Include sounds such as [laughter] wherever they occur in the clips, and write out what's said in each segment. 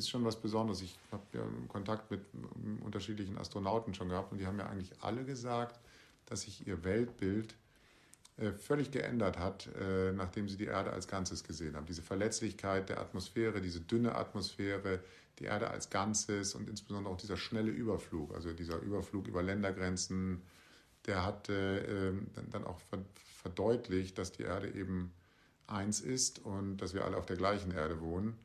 ist schon was Besonderes. Ich habe ja Kontakt mit unterschiedlichen Astronauten schon gehabt und die haben ja eigentlich alle gesagt, dass sich ihr Weltbild äh, völlig geändert hat, äh, nachdem sie die Erde als Ganzes gesehen haben. Diese Verletzlichkeit der Atmosphäre, diese dünne Atmosphäre, die Erde als Ganzes und insbesondere auch dieser schnelle Überflug, also dieser Überflug über Ländergrenzen, der hat äh, dann auch verdeutlicht, dass die Erde eben eins ist und dass wir alle auf der gleichen Erde wohnen.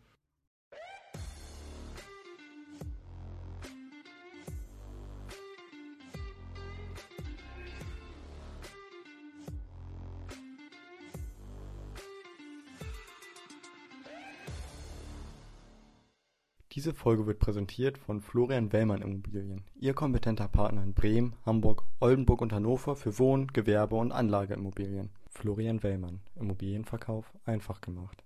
Diese Folge wird präsentiert von Florian Wellmann Immobilien, Ihr kompetenter Partner in Bremen, Hamburg, Oldenburg und Hannover für Wohn-, Gewerbe- und Anlageimmobilien. Florian Wellmann, Immobilienverkauf einfach gemacht.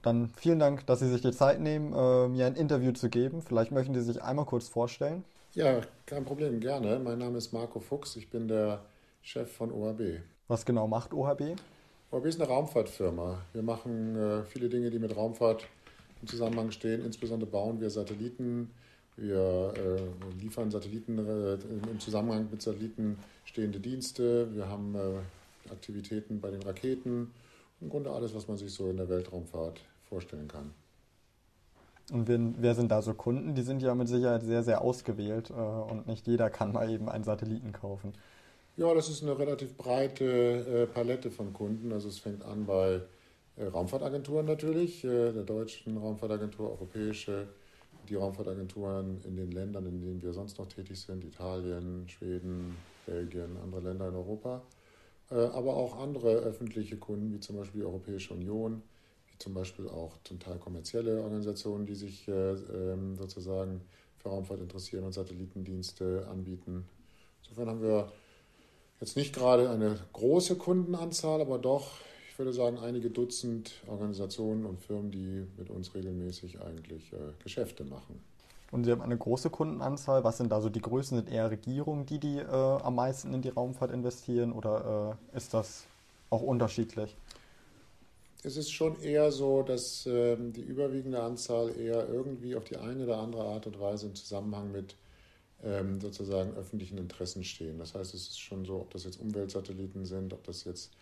Dann vielen Dank, dass Sie sich die Zeit nehmen, äh, mir ein Interview zu geben. Vielleicht möchten Sie sich einmal kurz vorstellen. Ja, kein Problem, gerne. Mein Name ist Marco Fuchs, ich bin der Chef von OHB. Was genau macht OHB? OHB ist eine Raumfahrtfirma. Wir machen äh, viele Dinge, die mit Raumfahrt im Zusammenhang stehen. Insbesondere bauen wir Satelliten. Wir äh, liefern Satelliten äh, im Zusammenhang mit Satelliten stehende Dienste. Wir haben Aktivitäten bei den Raketen. Im Grunde alles, was man sich so in der Weltraumfahrt vorstellen kann. Und wer, wer sind da so Kunden? Die sind ja mit Sicherheit sehr, sehr ausgewählt äh, und nicht jeder kann mal eben einen Satelliten kaufen. Ja, das ist eine relativ breite äh, Palette von Kunden. Also es fängt an bei äh, Raumfahrtagenturen natürlich, äh, der deutschen Raumfahrtagentur, europäische, die Raumfahrtagenturen in den Ländern, in denen wir sonst noch tätig sind, Italien, Schweden, Belgien, andere Länder in Europa, aber auch andere öffentliche Kunden, wie zum Beispiel die Europäische Union, wie zum Beispiel auch zum Teil kommerzielle Organisationen, die sich äh, ähm, sozusagen für Raumfahrt interessieren und Satellitendienste anbieten. Insofern haben wir Jetzt nicht gerade eine große Kundenanzahl, aber doch, ich würde sagen, einige Dutzend Organisationen und Firmen, die mit uns regelmäßig eigentlich äh, Geschäfte machen. Und Sie haben eine große Kundenanzahl. Was sind da so die Größen? Sind eher Regierungen, die, die äh, am meisten in die Raumfahrt investieren oder äh, ist das auch unterschiedlich? Es ist schon eher so, dass ähm, die überwiegende Anzahl eher irgendwie auf die eine oder andere Art und Weise im Zusammenhang mit ähm, sozusagen öffentlichen Interessen stehen. Das heißt, es ist schon so, ob das jetzt Umweltsatelliten sind, ob das jetzt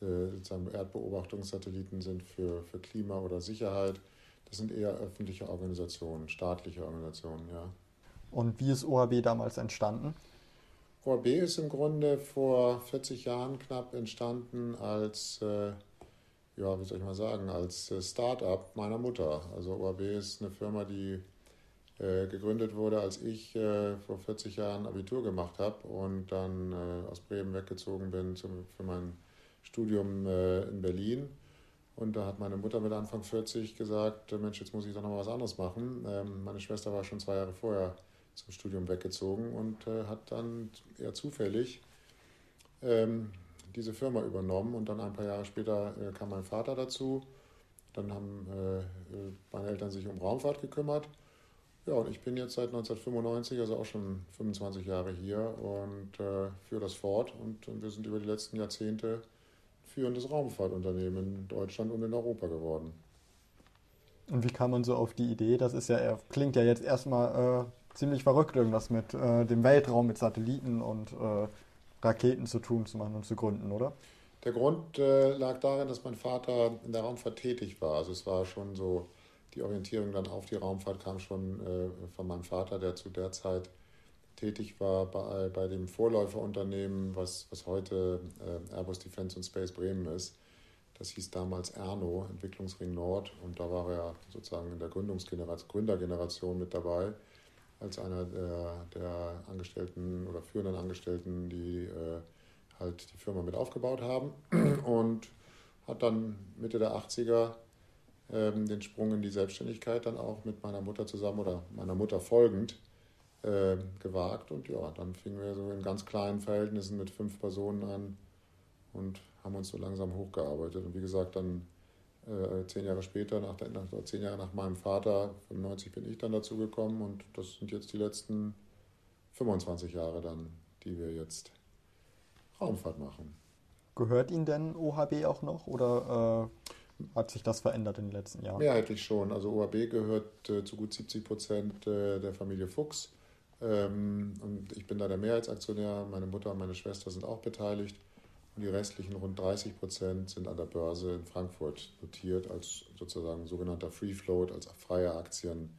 äh, sozusagen Erdbeobachtungssatelliten sind für, für Klima oder Sicherheit. Das sind eher öffentliche Organisationen, staatliche Organisationen, ja. Und wie ist OHB damals entstanden? OHB ist im Grunde vor 40 Jahren knapp entstanden als, äh, ja, wie soll ich mal sagen, als äh, Start-up meiner Mutter. Also OHB ist eine Firma, die gegründet wurde, als ich äh, vor 40 Jahren Abitur gemacht habe und dann äh, aus Bremen weggezogen bin zum, für mein Studium äh, in Berlin. Und da hat meine Mutter mit Anfang 40 gesagt, Mensch, jetzt muss ich doch noch was anderes machen. Ähm, meine Schwester war schon zwei Jahre vorher zum Studium weggezogen und äh, hat dann eher zufällig ähm, diese Firma übernommen. Und dann ein paar Jahre später äh, kam mein Vater dazu. Dann haben meine Eltern sich um Raumfahrt gekümmert. Ja, und ich bin jetzt seit 1995, also auch schon 25 Jahre hier und äh, führe das fort. Und, und, wir sind über die letzten Jahrzehnte führendes Raumfahrtunternehmen in Deutschland und in Europa geworden. Und wie kam man so auf die Idee? Das ist ja, klingt ja jetzt erstmal äh, ziemlich verrückt, irgendwas mit äh, dem Weltraum, mit Satelliten und äh, Raketen zu tun, zu machen und zu gründen, oder? Der Grund äh, lag darin, dass mein Vater in der Raumfahrt tätig war. Also es war schon so die Orientierung dann auf die Raumfahrt kam schon äh, von meinem Vater, der zu der Zeit tätig war bei, bei dem Vorläuferunternehmen, was, was heute äh, Airbus Defence und Space Bremen ist. Das hieß damals Erno, Entwicklungsring Nord, und da war er sozusagen in der Gründungsgeneration, Gründergeneration mit dabei, als einer der, der Angestellten oder führenden Angestellten, die äh, halt die Firma mit aufgebaut haben und hat dann Mitte der 80er ähm, den Sprung in die Selbstständigkeit dann auch mit meiner Mutter zusammen oder meiner Mutter folgend äh, gewagt. Und ja, dann fingen wir so in ganz kleinen Verhältnissen mit fünf Personen an und haben uns so langsam hochgearbeitet. Und wie gesagt, dann äh, zehn Jahre später, nach, nach, zehn Jahre nach meinem Vater, 95 bin ich dann dazu gekommen und das sind jetzt die letzten 25 Jahre dann, die wir jetzt Raumfahrt machen. Gehört Ihnen denn OHB auch noch oder? Äh hat sich das verändert in den letzten Jahren? Mehrheitlich schon. Also OAB gehört äh, zu gut 70 Prozent äh, der Familie Fuchs. Ähm, und ich bin da der Mehrheitsaktionär. Meine Mutter und meine Schwester sind auch beteiligt. Und die restlichen rund 30 Prozent sind an der Börse in Frankfurt notiert als sozusagen sogenannter Free Float, als freie Aktien,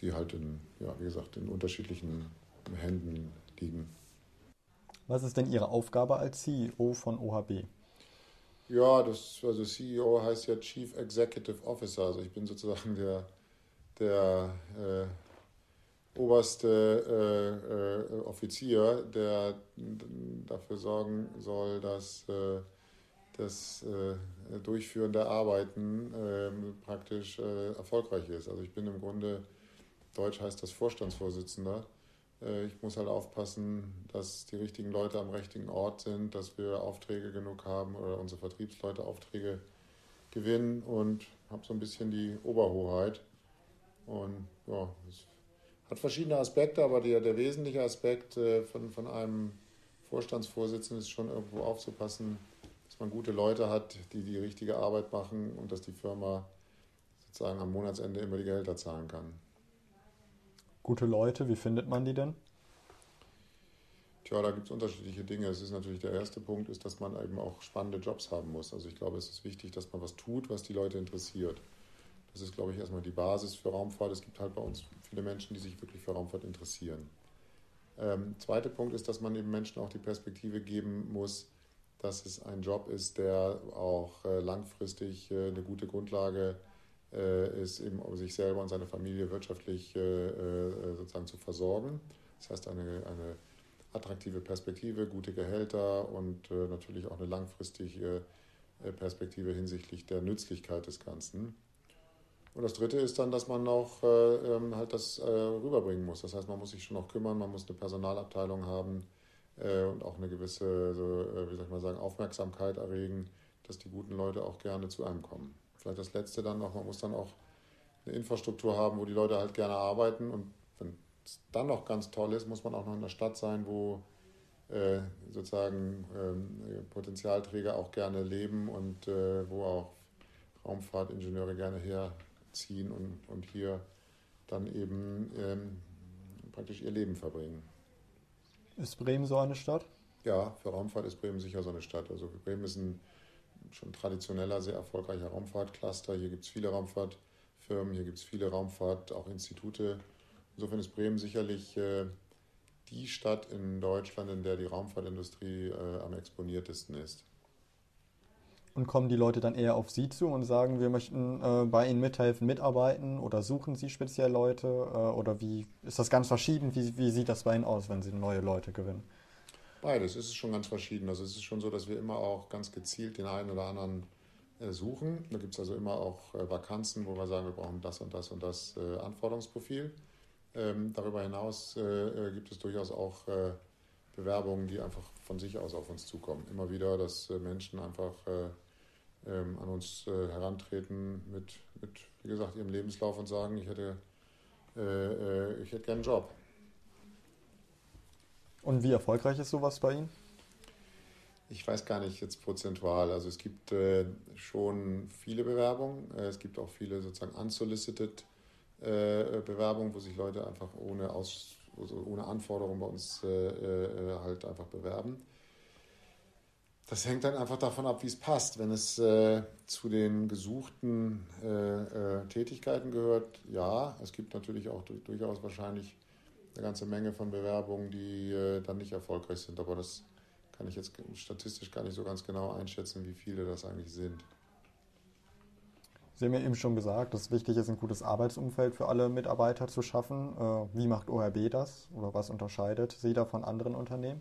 die halt in, ja, wie gesagt, in unterschiedlichen Händen liegen. Was ist denn Ihre Aufgabe als CEO von OHB? Ja, das, also CEO heißt ja Chief Executive Officer. Also ich bin sozusagen der, der äh, oberste äh, äh, Offizier, der dafür sorgen soll, dass äh, das äh, Durchführen der Arbeiten ähm, praktisch äh, erfolgreich ist. Also ich bin im Grunde, Deutsch heißt das Vorstandsvorsitzender äh, ich muss halt aufpassen, dass die richtigen Leute am richtigen Ort sind, dass wir Aufträge genug haben oder unsere Vertriebsleute Aufträge gewinnen und habe so ein bisschen die Oberhoheit. Und ja, es hat verschiedene Aspekte, aber der, der wesentliche Aspekt äh, von, von einem Vorstandsvorsitzenden ist schon irgendwo aufzupassen, dass man gute Leute hat, die die richtige Arbeit machen und dass die Firma sozusagen am Monatsende immer die Gehälter zahlen kann gute Leute, wie findet man die denn? Tja, da gibt es unterschiedliche Dinge. Es ist natürlich der erste Punkt, ist, dass man eben auch spannende Jobs haben muss. Also ich glaube, es ist wichtig, dass man was tut, was die Leute interessiert. Das ist, glaube ich, erstmal die Basis für Raumfahrt. Es gibt halt bei uns viele Menschen, die sich wirklich für Raumfahrt interessieren. Ähm, zweiter Punkt ist, dass man eben Menschen auch die Perspektive geben muss, dass es ein Job ist, der auch äh, langfristig äh, eine gute Grundlage hat ist eben, um sich selber und seine Familie wirtschaftlich äh, äh, sozusagen zu versorgen. Das heißt, eine, eine attraktive Perspektive, gute Gehälter und natürlich auch eine langfristige Perspektive hinsichtlich der Nützlichkeit des Ganzen. Und das Dritte ist dann, dass man auch äh, ähm, halt das äh, rüberbringen muss. Das heißt, man muss sich schon auch kümmern, man muss eine Personalabteilung haben äh, und auch eine gewisse, so, wie soll ich mal sagen, Aufmerksamkeit erregen, dass die guten Leute auch gerne zu einem kommen vielleicht das Letzte dann noch, man muss dann auch eine Infrastruktur haben, wo die Leute halt gerne arbeiten. Und wenn es dann noch ganz toll ist, muss man auch noch in einer Stadt sein, wo äh, sozusagen ähm, Potenzialträger auch gerne leben und äh, wo auch Raumfahrtingenieure gerne herziehen und, und hier dann eben ähm, praktisch ihr Leben verbringen. Ist Bremen so eine Stadt? Ja, für Raumfahrt ist Bremen sicher so eine Stadt. Also Bremen ist ein schon traditioneller, sehr erfolgreicher Raumfahrtcluster. Hier gibt es viele Raumfahrtfirmen, hier gibt es viele Raumfahrt, auch Institute. Insofern ist Bremen sicherlich äh, die Stadt in Deutschland, in der die Raumfahrtindustrie äh, am exponiertesten ist. Und kommen die Leute dann eher auf Sie zu und sagen, wir möchten äh, bei Ihnen mithelfen, mitarbeiten oder suchen Sie speziell Leute? Äh, oder wie ist das ganz verschieden? Wie, wie sieht das bei Ihnen aus, wenn Sie neue Leute gewinnen? Beides. Es ist schon ganz verschieden. Also es ist schon so, dass wir immer auch ganz gezielt den einen oder anderen äh, suchen. Da gibt es also immer auch äh, Vakanzen, wo wir sagen, wir brauchen das und das und das äh, Anforderungsprofil. Ähm, darüber hinaus gibt es durchaus auch Bewerbungen, die einfach von sich aus auf uns zukommen. Immer wieder, dass Menschen einfach ähm, an uns herantreten mit, mit, wie gesagt, ihrem Lebenslauf und sagen, ich hätte, ich hätte gerne einen Job. Und wie erfolgreich ist sowas bei Ihnen? Ich weiß gar nicht jetzt prozentual. Also es gibt äh, schon viele Bewerbungen. Äh, es gibt auch viele sozusagen unsolicited äh, Bewerbungen, wo sich Leute einfach ohne, Aus, also ohne Anforderung bei uns äh, äh, halt einfach bewerben. Das hängt dann einfach davon ab, wie es passt. Wenn es äh, zu den gesuchten Tätigkeiten gehört, ja. Es gibt natürlich auch durchaus wahrscheinlich eine ganze Menge von Bewerbungen, die äh, dann nicht erfolgreich sind. Aber das kann ich jetzt statistisch gar nicht so ganz genau einschätzen, wie viele das eigentlich sind. Sie haben ja eben schon gesagt, dass es wichtig ist, ein gutes Arbeitsumfeld für alle Mitarbeiter zu schaffen. Äh, wie macht ORB das oder was unterscheidet Sie da von anderen Unternehmen?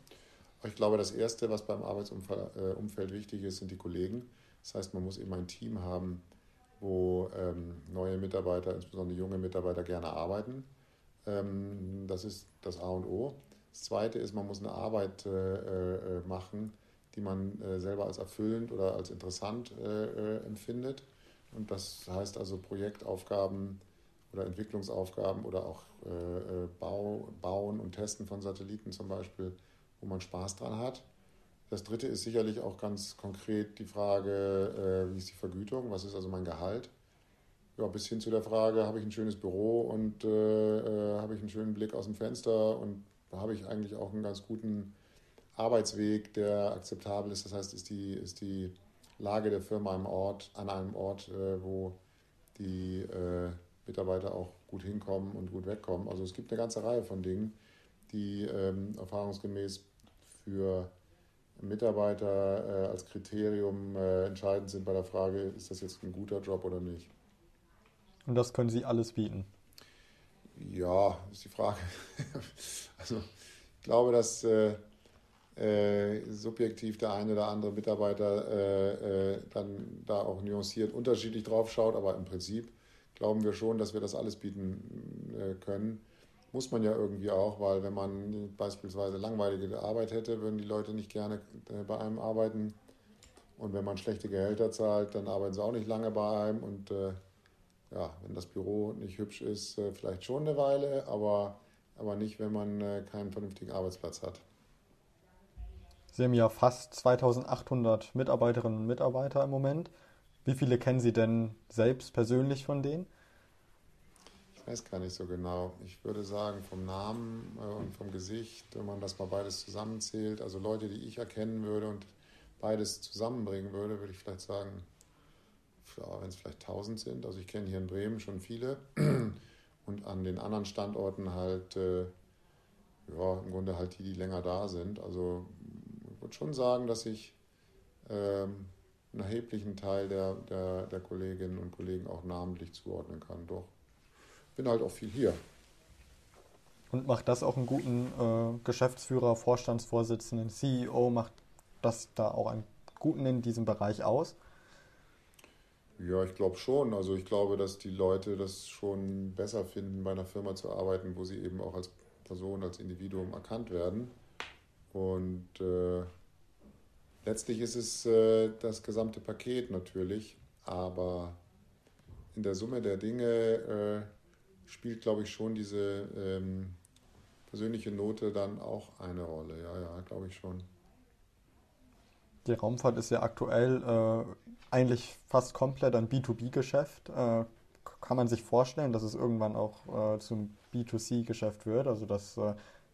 Ich glaube, das Erste, was beim Arbeitsumfeld äh, wichtig ist, sind die Kollegen. Das heißt, man muss eben ein Team haben, wo ähm, neue Mitarbeiter, insbesondere junge Mitarbeiter, gerne arbeiten das ist das A und O. Das Zweite ist, man muss eine Arbeit äh, äh, machen, die man äh, selber als erfüllend oder als interessant empfindet. Und das heißt also Projektaufgaben oder Entwicklungsaufgaben oder auch Bau, Bauen und Testen von Satelliten zum Beispiel, wo man Spaß dran hat. Das dritte ist sicherlich auch ganz konkret die Frage, wie ist die Vergütung, was ist also mein Gehalt? Ja, bis hin zu der Frage, habe ich ein schönes Büro und äh, äh habe ich einen schönen Blick aus dem Fenster und habe ich eigentlich auch einen ganz guten Arbeitsweg, der akzeptabel ist. Das heißt, ist die, ist die Lage der Firma am Ort, an einem Ort, äh, wo die äh, Mitarbeiter auch gut hinkommen und gut wegkommen. Also es gibt eine ganze Reihe von Dingen, die ähm, erfahrungsgemäß für Mitarbeiter äh, als Kriterium äh, entscheidend sind bei der Frage, ist das jetzt ein guter Job oder nicht. Und das können Sie alles bieten? Ja, ist die Frage. [laughs] also ich glaube, dass äh, äh, subjektiv der eine oder andere Mitarbeiter äh, äh, dann da auch nuanciert unterschiedlich drauf schaut, aber im Prinzip glauben wir schon, dass wir das alles bieten äh, können. Muss man ja irgendwie auch, weil wenn man beispielsweise langweilige Arbeit hätte, würden die Leute nicht gerne äh, bei einem arbeiten. Und wenn man schlechte Gehälter zahlt, dann arbeiten sie auch nicht lange bei einem. Und ja, wenn das Büro nicht hübsch ist, äh, vielleicht schon eine Weile, aber, aber nicht, wenn man äh, keinen vernünftigen Arbeitsplatz hat. Sie haben ja fast 2800 Mitarbeiterinnen und Mitarbeiter im Moment. Wie viele kennen Sie denn selbst persönlich von denen? Ich weiß gar nicht so genau. Ich würde sagen, vom Namen äh, und vom Gesicht, wenn man das mal beides zusammenzählt, also Leute, die ich erkennen würde und beides zusammenbringen würde, würde ich vielleicht sagen, ja, wenn es vielleicht 1000 sind. Also ich kenne hier in Bremen schon viele [clears throat] und an den anderen Standorten halt, äh, ja, im Grunde halt die, die länger da sind. Also ich würde schon sagen, dass ich ähm, einen erheblichen Teil der, der, der Kolleginnen und Kollegen auch namentlich zuordnen kann. Doch bin halt auch viel hier. Und macht das auch einen guten äh, Geschäftsführer, Vorstandsvorsitzenden, CEO, macht das da auch einen guten in diesem Bereich aus? Ja, ich glaube schon. Also ich glaube, dass die Leute das schon besser finden, bei einer Firma zu arbeiten, wo sie eben auch als Person, als Individuum erkannt werden. Und äh, letztlich ist es äh, das gesamte Paket natürlich, aber in der Summe der Dinge äh, spielt, glaube ich, schon diese ähm, persönliche Note dann auch eine Rolle. Ja, ja, glaube ich schon. Die Raumfahrt ist ja aktuell äh, eigentlich fast komplett ein B2B-Geschäft. Äh, kann man sich vorstellen, dass es irgendwann auch äh, zum B2C-Geschäft wird? Also dass äh,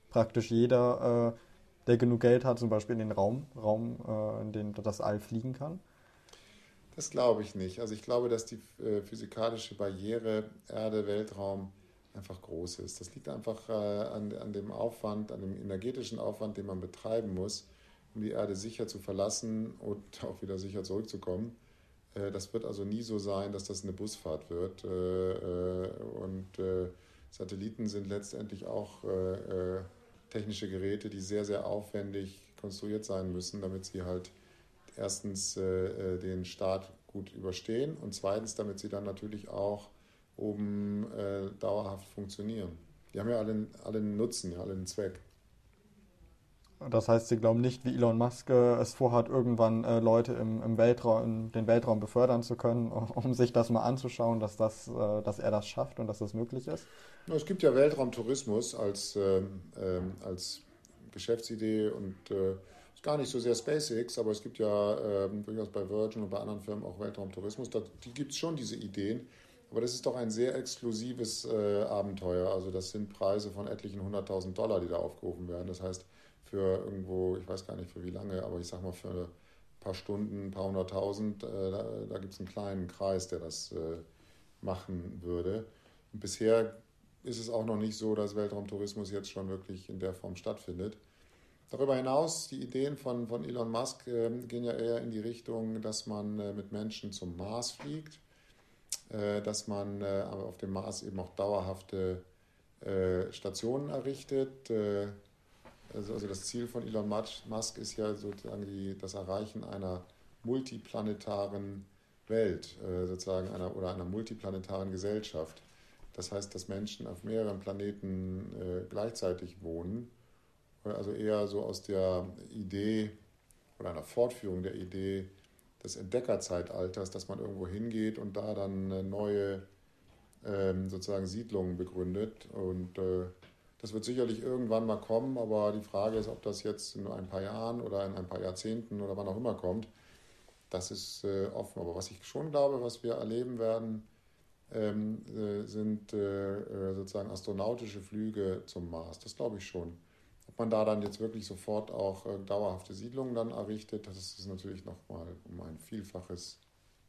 praktisch jeder, äh, der genug Geld hat, zum Beispiel in den Raum, Raum äh, in den das All fliegen kann? Das glaube ich nicht. Also ich glaube, dass die physikalische Barriere Erde, Weltraum einfach groß ist. Das liegt einfach an, an dem Aufwand, an dem energetischen Aufwand, den man betreiben muss, um die Erde sicher zu verlassen und [laughs] auch wieder sicher zurückzukommen. Äh, das wird also nie so sein, dass das eine Busfahrt wird. Und Satelliten sind letztendlich auch technische Geräte, die sehr, sehr aufwendig konstruiert sein müssen, damit sie halt erstens äh, äh, den Start gut überstehen und zweitens, damit sie dann natürlich auch oben äh, dauerhaft funktionieren. Die haben ja alle, alle einen Nutzen, ja, alle einen Zweck. Das heißt, Sie glauben nicht, wie Elon Musk äh, es vorhat, irgendwann äh, Leute im, im Weltraum, in den Weltraum befördern zu können, [laughs] um sich das mal anzuschauen, dass, das, äh, dass er das schafft und dass das möglich ist? Es gibt ja Weltraumtourismus als, ähm, als Geschäftsidee und äh, ist gar nicht so sehr SpaceX, aber es gibt ja ähm, durchaus bei Virgin und bei anderen Firmen auch Weltraumtourismus. Da, die gibt es schon, diese Ideen. Aber das ist doch ein sehr exklusives äh, Abenteuer. Also das sind Preise von etlichen 100.000 Dollar, die da aufgerufen werden. Das heißt, für irgendwo, ich weiß gar nicht für wie lange, aber ich sag mal für ein paar Stunden, ein paar hunderttausend, äh, da, da gibt es einen kleinen Kreis, der das äh, machen würde. Und bisher ist es auch noch nicht so, dass Weltraumtourismus jetzt schon wirklich in der Form stattfindet. Darüber hinaus, die Ideen von, von Elon Musk äh, gehen ja eher in die Richtung, dass man äh, mit Menschen zum Mars fliegt, äh, dass man äh, auf dem Mars eben auch dauerhafte äh, Stationen errichtet. Äh, also, also, das Ziel von Elon Musk ist ja sozusagen die, das Erreichen einer multiplanetaren Welt, sozusagen einer oder einer multiplanetaren Gesellschaft. Das heißt, dass Menschen auf mehreren Planeten gleichzeitig wohnen also eher so aus der Idee oder einer Fortführung der Idee des Entdeckerzeitalters, dass man irgendwo hingeht und da dann neue ähm, sozusagen Siedlungen begründet. Und äh, Das wird sicherlich irgendwann mal kommen, aber die Frage ist, ob das jetzt in ein paar Jahren oder in ein paar Jahrzehnten oder wann auch immer kommt, das ist äh, offen. Aber was ich schon glaube, was wir erleben werden, ähm, äh, sind äh, äh sozusagen astronautische Flüge zum Mars. Das glaube ich schon. Ob man da dann jetzt wirklich sofort auch äh, dauerhafte Siedlungen dann errichtet, das ist natürlich nochmal um ein Vielfaches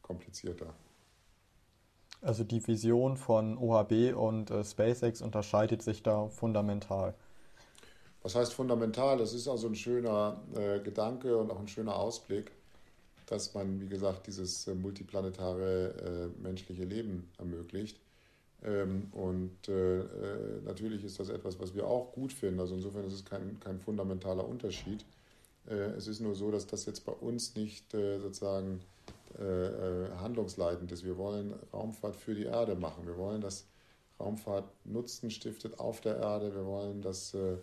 komplizierter. Also die Vision von OHB und äh, SpaceX unterscheidet sich da fundamental. Was heißt fundamental? Das ist also ein schöner äh, Gedanke und auch ein schöner Ausblick, dass man, wie gesagt, dieses äh, multiplanetare äh, menschliche Leben ermöglicht. Ähm, und äh, äh, natürlich ist das etwas, was wir auch gut finden. Also insofern ist es kein, kein fundamentaler Unterschied. es ist nur so, dass das jetzt bei uns nicht sozusagen äh, äh, handlungsleitend ist. Wir wollen Raumfahrt für die Erde machen. Wir wollen, dass Raumfahrt Nutzen stiftet auf der Erde. Wir wollen, dass äh,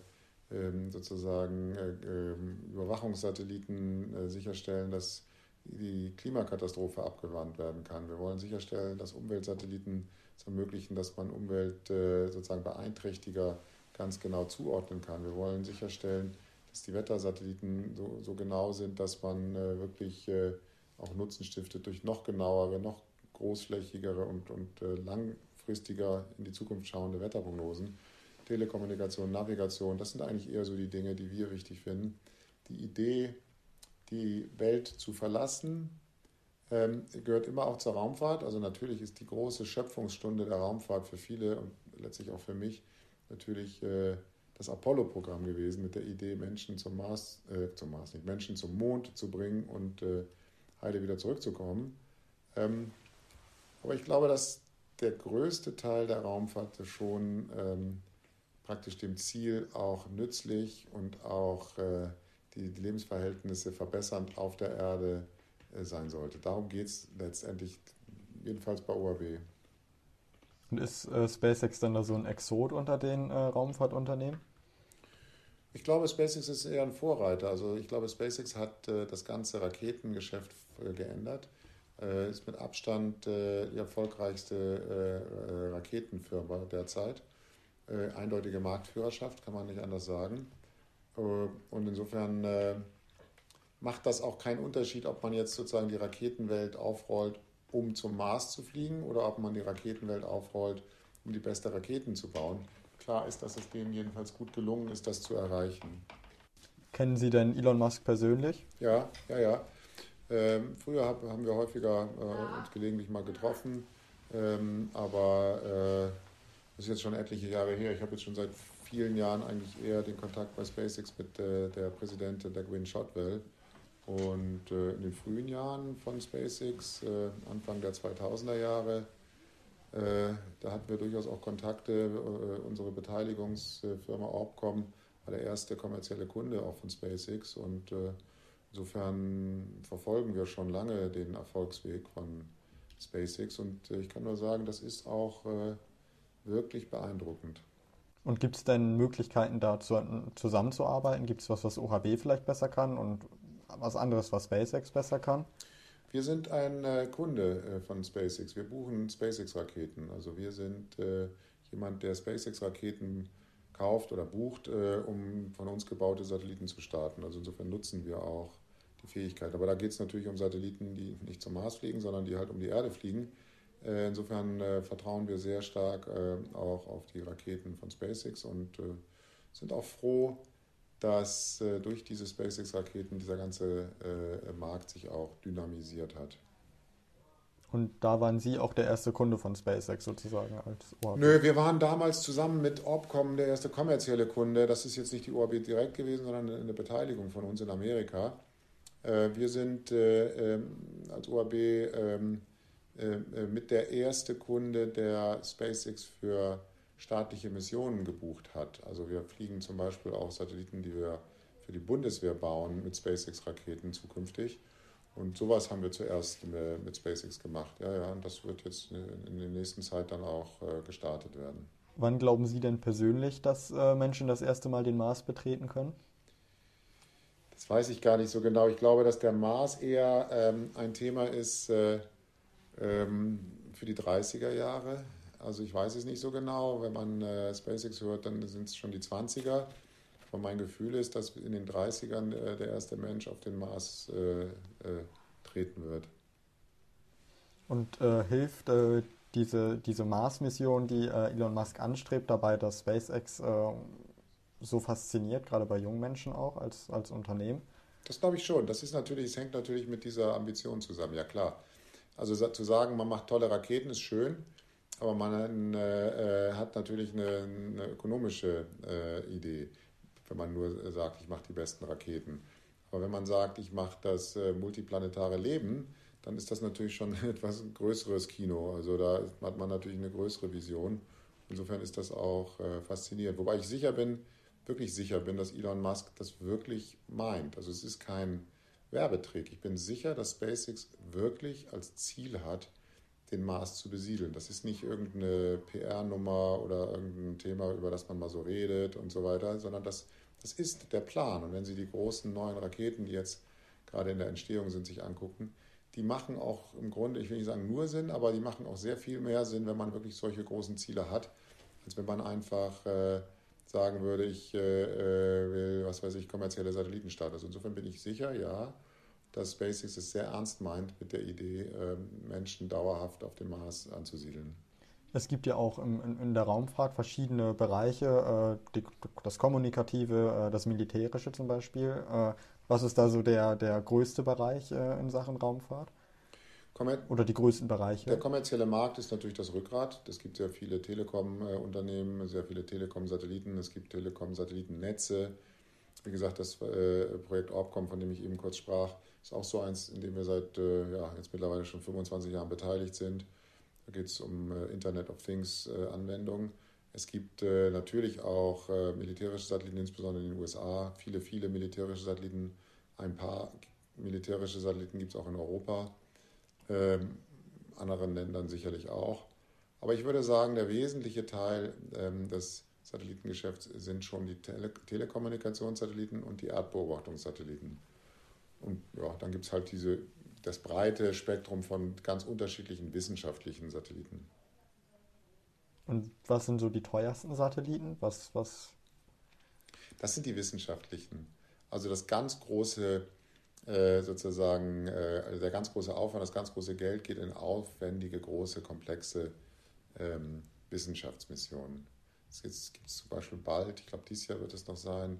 ähm, sozusagen ähm, Überwachungssatelliten sicherstellen, dass die Klimakatastrophe abgewandt werden kann. Wir wollen sicherstellen, dass Umweltsatelliten es ermöglichen, dass man Umwelt sozusagen beeinträchtiger ganz genau zuordnen kann. Wir wollen sicherstellen, dass die Wettersatelliten so, so genau sind, dass man wirklich auch Nutzen stiftet durch noch genauere, noch großflächigere und, und äh, langfristiger in die Zukunft schauende Wetterprognosen. Telekommunikation, Navigation, das sind eigentlich eher so die Dinge, die wir wichtig finden. Die Idee, die Welt zu verlassen, ähm, gehört immer auch zur Raumfahrt. Also natürlich ist die große Schöpfungsstunde der Raumfahrt für viele und letztlich auch für mich natürlich äh, das Apollo-Programm gewesen mit der Idee, Menschen zum Mars, äh, zum Mars nicht, Menschen zum Mond zu bringen und äh, heile wieder zurückzukommen. Ähm, aber ich glaube, dass der größte Teil der Raumfahrt schon ähm, praktisch dem Ziel auch nützlich und auch äh, die, die, Lebensverhältnisse verbessernd auf der Erde äh, sein sollte. Darum geht es letztendlich, jedenfalls bei OAB. Und ist äh, SpaceX dann da so ein Exot unter den äh, Raumfahrtunternehmen? Ich glaube, SpaceX ist eher ein Vorreiter. Also ich glaube, SpaceX hat äh, das ganze Raketengeschäft äh, geändert. Äh, ist mit Abstand äh, die erfolgreichste äh, Raketenfirma derzeit. eindeutige Marktführerschaft, kann man nicht anders sagen. und insofern macht das auch keinen Unterschied, ob man jetzt sozusagen die Raketenwelt aufrollt, um zum Mars zu fliegen oder ob man die Raketenwelt aufrollt, um die beste Raketen zu bauen klar ist, dass es denen jedenfalls gut gelungen ist, das zu erreichen. Kennen Sie denn Elon Musk persönlich? Ja, ja, ja. Ähm, früher hab, haben wir häufiger äh, uns gelegentlich mal getroffen, ähm, aber äh, das ist jetzt schon etliche Jahre her. Ich habe jetzt schon seit vielen Jahren eigentlich eher den Kontakt bei SpaceX mit äh, der Präsidentin der Gwynne Shotwell. Und äh, in den frühen Jahren von SpaceX, äh, Anfang der 2000er Jahre, da hatten wir durchaus auch Kontakte. Äh, unsere Beteiligungsfirma Orbcom war der erste kommerzielle Kunde auch von SpaceX und äh, insofern verfolgen wir schon lange den Erfolgsweg von SpaceX und ich kann nur sagen, das ist auch wirklich beeindruckend. Und gibt es denn Möglichkeiten, da zusammenzuarbeiten? Gibt es was, was OHB vielleicht besser kann und was anderes, was SpaceX besser kann? Wir sind ein äh, Kunde äh, von SpaceX. Wir buchen SpaceX-Raketen. Also wir sind äh, jemand, der SpaceX-Raketen kauft oder bucht, äh, um von uns gebaute Satelliten zu starten. Also insofern nutzen wir auch die Fähigkeit. Aber da geht es natürlich um Satelliten, die nicht zum Mars fliegen, sondern die halt um die Erde fliegen. Äh, insofern äh, vertrauen wir sehr stark auch auf die Raketen von SpaceX und sind auch froh, dass äh, durch diese SpaceX-Raketen dieser ganze äh, Markt sich auch dynamisiert hat. Und da waren Sie auch der erste Kunde von SpaceX sozusagen als ORB? Nö, wir waren damals zusammen mit Orbcom der erste kommerzielle Kunde. Das ist jetzt nicht die ORB direkt gewesen, sondern eine Beteiligung von uns in Amerika. Äh, wir sind äh, ähm, als ORB ähm, äh, mit der erste Kunde, der SpaceX für staatliche Missionen gebucht hat. Also wir fliegen zum Beispiel auch Satelliten, die wir für die Bundeswehr bauen, mit SpaceX-Raketen zukünftig. Und sowas haben wir zuerst mit SpaceX gemacht. Ja, ja, und das wird jetzt in der nächsten Zeit dann auch äh, gestartet werden. Wann glauben Sie denn persönlich, dass äh, Menschen das erste Mal den Mars betreten können? Das weiß ich gar nicht so genau. Ich glaube, dass der Mars eher ähm, ein Thema ist äh, ähm, für die 30er Jahre Also ich weiß es nicht so genau. Wenn man äh, SpaceX hört, dann sind es schon die 20er. Aber mein Gefühl ist, dass in den 30ern äh, der erste Mensch auf den Mars äh, äh treten wird. Und äh, hilft diese, diese Mars-Mission, die Elon Musk anstrebt, dabei, dass SpaceX so fasziniert, gerade bei jungen Menschen auch als, als Unternehmen? Das glaube ich schon. Das ist natürlich, es hängt natürlich mit dieser Ambition zusammen, ja klar. Also zu sagen, man macht tolle Raketen, ist schön, aber man äh, hat natürlich eine, eine ökonomische äh, Idee wenn man nur sagt, ich mache die besten Raketen. Aber wenn man sagt, ich mache das äh, multiplanetare Leben, dann ist das natürlich schon [laughs] etwas größeres Kino. Also da hat man natürlich eine größere Vision. Insofern ist das auch äh, faszinierend. Wobei ich sicher bin, wirklich sicher bin, dass Elon Musk das wirklich meint. Also es ist kein Werbetrick. Ich bin sicher, dass SpaceX wirklich als Ziel hat, den Mars zu besiedeln. Das ist nicht irgendeine PR-Nummer oder irgendein Thema, über das man mal so redet und so weiter, sondern das das ist der Plan. Und wenn Sie die großen neuen Raketen, die jetzt gerade in der Entstehung sind, sich angucken, die machen auch im Grunde, ich will nicht sagen nur Sinn, aber die machen auch sehr viel mehr Sinn, wenn man wirklich solche großen Ziele hat, als wenn man einfach äh, sagen würde, ich äh, äh will, was weiß ich, kommerzielle Satellitenstart. Also insofern bin ich sicher, ja, dass SpaceX es sehr ernst meint mit der Idee, äh, Menschen dauerhaft auf dem Mars anzusiedeln. Es gibt ja auch in, der Raumfahrt verschiedene Bereiche, äh, das Kommunikative, äh, das Militärische zum Beispiel. Äh, was ist da so der, der größte Bereich in Sachen Raumfahrt? Oder die größten Bereiche? Der kommerzielle Markt ist natürlich das Rückgrat. Es gibt sehr viele Telekom-Unternehmen, sehr viele Telekom-Satelliten, es gibt Telekom-Satellitennetze. Wie gesagt, das Projekt Orbcom, von dem ich eben kurz sprach, ist auch so eins, in dem wir seit äh, ja, jetzt mittlerweile schon 25 Jahren beteiligt sind. Da geht es um äh, Internet of Things äh. Es gibt äh, natürlich auch militärische Satelliten, insbesondere in den USA. Viele, viele militärische Satelliten. Ein paar militärische Satelliten gibt es auch in Europa. Ähm, anderen Ländern sicherlich auch. Aber ich würde sagen, der wesentliche Teil ähm, des Satellitengeschäfts sind schon die Tele Telekommunikationssatelliten und die Erdbeobachtungssatelliten. Und ja, dann gibt es halt diese das breite Spektrum von ganz unterschiedlichen wissenschaftlichen Satelliten. Und was sind so die teuersten Satelliten? Was, was? Das sind die wissenschaftlichen. Also das ganz große, äh, sozusagen, äh, also der ganz große Aufwand, das ganz große Geld geht in aufwendige, große, komplexe ähm, Wissenschaftsmissionen. Es gibt zum Beispiel bald, ich glaube dieses Jahr wird es noch sein,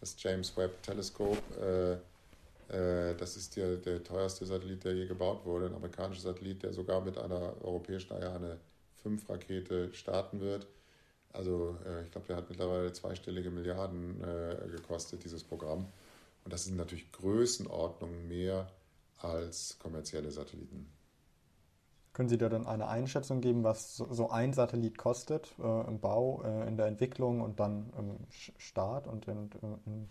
das James Webb Teleskop. Äh, äh, das ist der, der teuerste Satellit, der je gebaut wurde, ein amerikanischer Satellit, der sogar mit einer europäischen Ariane 5 Rakete starten wird. Also äh, ich glaube, der hat mittlerweile zweistellige Milliarden äh, gekostet, dieses Programm. Und das sind natürlich Größenordnungen mehr als kommerzielle Satelliten. Können Sie da dann eine Einschätzung geben, was so ein Satellit kostet äh, im Bau, äh, in der Entwicklung und dann im Start und in, in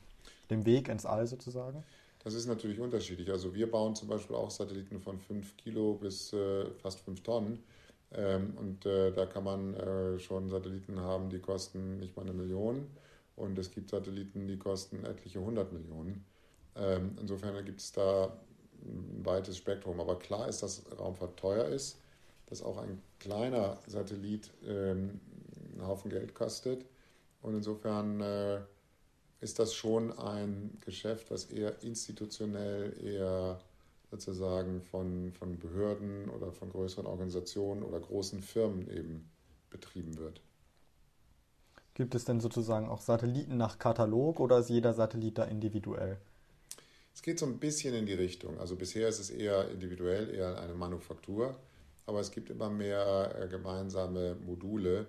dem Weg ins All sozusagen? Das ist natürlich unterschiedlich. Also wir bauen zum Beispiel auch Satelliten von 5 Kilo bis äh, fast 5 Tonnen. Ähm, und äh, da kann man äh, schon Satelliten haben, die kosten nicht mal eine Million. Und es gibt Satelliten, die kosten etliche hundert Millionen. Ähm, insofern gibt es da ein weites Spektrum. Aber klar ist, dass Raumfahrt teuer ist, dass auch ein kleiner Satellit ähm, einen Haufen Geld kostet. Und insofern äh, ist das schon ein Geschäft, was eher institutionell, eher sozusagen von, von Behörden oder von größeren Organisationen oder großen Firmen eben betrieben wird. Gibt es denn sozusagen auch Satelliten nach Katalog oder ist jeder Satellit da individuell? Es geht so ein bisschen in die Richtung. Also bisher ist es eher individuell, eher eine Manufaktur, aber es gibt immer mehr äh, gemeinsame Module,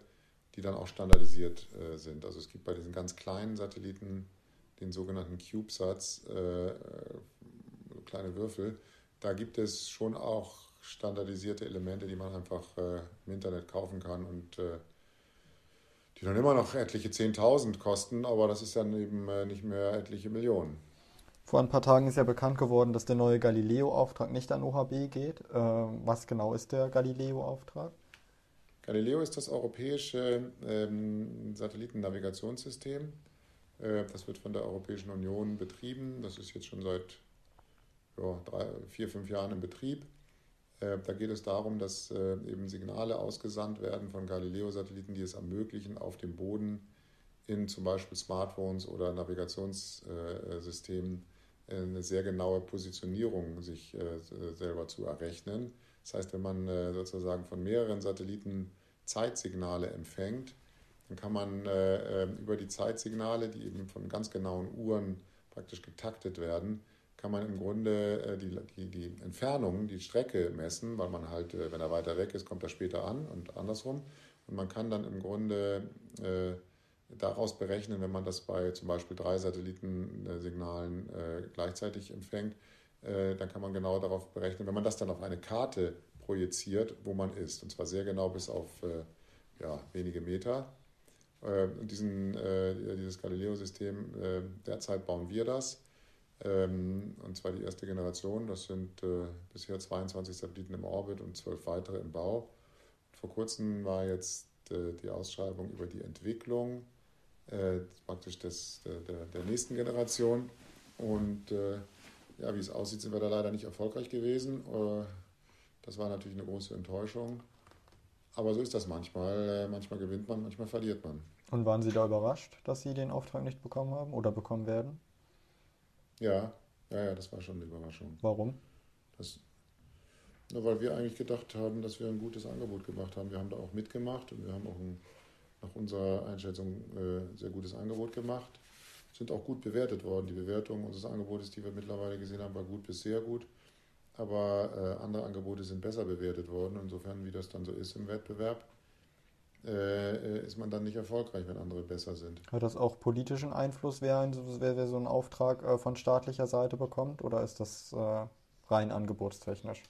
die dann auch standardisiert äh, sind. Also es gibt bei diesen ganz kleinen Satelliten den sogenannten CubeSats, äh, äh, kleine Würfel. Da gibt es schon auch standardisierte Elemente, die man einfach äh, im Internet kaufen kann und äh, die dann immer noch etliche 10.000 kosten, aber das ist dann eben äh, nicht mehr etliche Millionen. Vor ein paar Tagen ist ja bekannt geworden, dass der neue Galileo-Auftrag nicht an OHB geht. Ähm, was genau ist der Galileo-Auftrag? Galileo ist das europäische ähm, Satellitennavigationssystem. Äh, das wird von der Europäischen Union betrieben. Das ist jetzt schon seit ja, drei, vier, fünf Jahren in Betrieb. Äh, da geht es darum, dass äh, eben Signale ausgesandt werden von Galileo-Satelliten, die es ermöglichen, auf dem Boden in zum Beispiel Smartphones oder Navigationssystemen äh, eine sehr genaue Positionierung sich selber zu errechnen. Das heißt, wenn man sozusagen von mehreren Satelliten Zeitsignale empfängt, dann kann man über die Zeitsignale, die eben von ganz genauen Uhren praktisch getaktet werden, kann man im Grunde äh, die, die, die Entfernung, die Strecke messen, weil man halt, äh, wenn er weiter weg ist, kommt er später an und andersrum. Und man kann dann im Grunde äh, daraus berechnen, wenn man das bei zum Beispiel drei Satellitensignalen äh, gleichzeitig empfängt, äh, dann kann man genau darauf berechnen, wenn man das dann auf eine Karte projiziert, wo man ist. Und zwar sehr genau bis auf äh, ja, wenige Meter. Und diesen, dieses Galileo-System, derzeit bauen wir das ähm, und zwar die erste Generation. Das sind äh, bisher 22 Satelliten im Orbit und zwölf weitere im Bau. Vor kurzem war jetzt äh, die Ausschreibung über die Entwicklung äh, praktisch des, der, der nächsten Generation. Und äh, ja, wie es aussieht, sind wir da leider nicht erfolgreich gewesen. Das war natürlich eine große Enttäuschung. Aber so ist das manchmal. Äh, manchmal gewinnt man, manchmal verliert man. Und waren Sie da überrascht, dass Sie den Auftrag nicht bekommen haben oder bekommen werden? Ja, ja, ja, das war schon eine Überraschung. Warum? Das, na, weil wir eigentlich gedacht haben, dass wir ein gutes Angebot gemacht haben. Wir haben da auch mitgemacht und wir haben auch ein, nach unserer Einschätzung äh, sehr gutes Angebot gemacht. Sind auch gut bewertet worden. Die Bewertung unseres Angebotes, die wir mittlerweile gesehen haben, war gut bis sehr gut. Aber äh, andere Angebote sind besser bewertet worden. Insofern, wie das dann so ist im Wettbewerb, äh, ist man dann nicht erfolgreich, wenn andere besser sind. Hat das auch politischen Einfluss, wer, wer, wer so einen Auftrag äh, von staatlicher Seite bekommt, oder ist das äh, rein angebotstechnisch?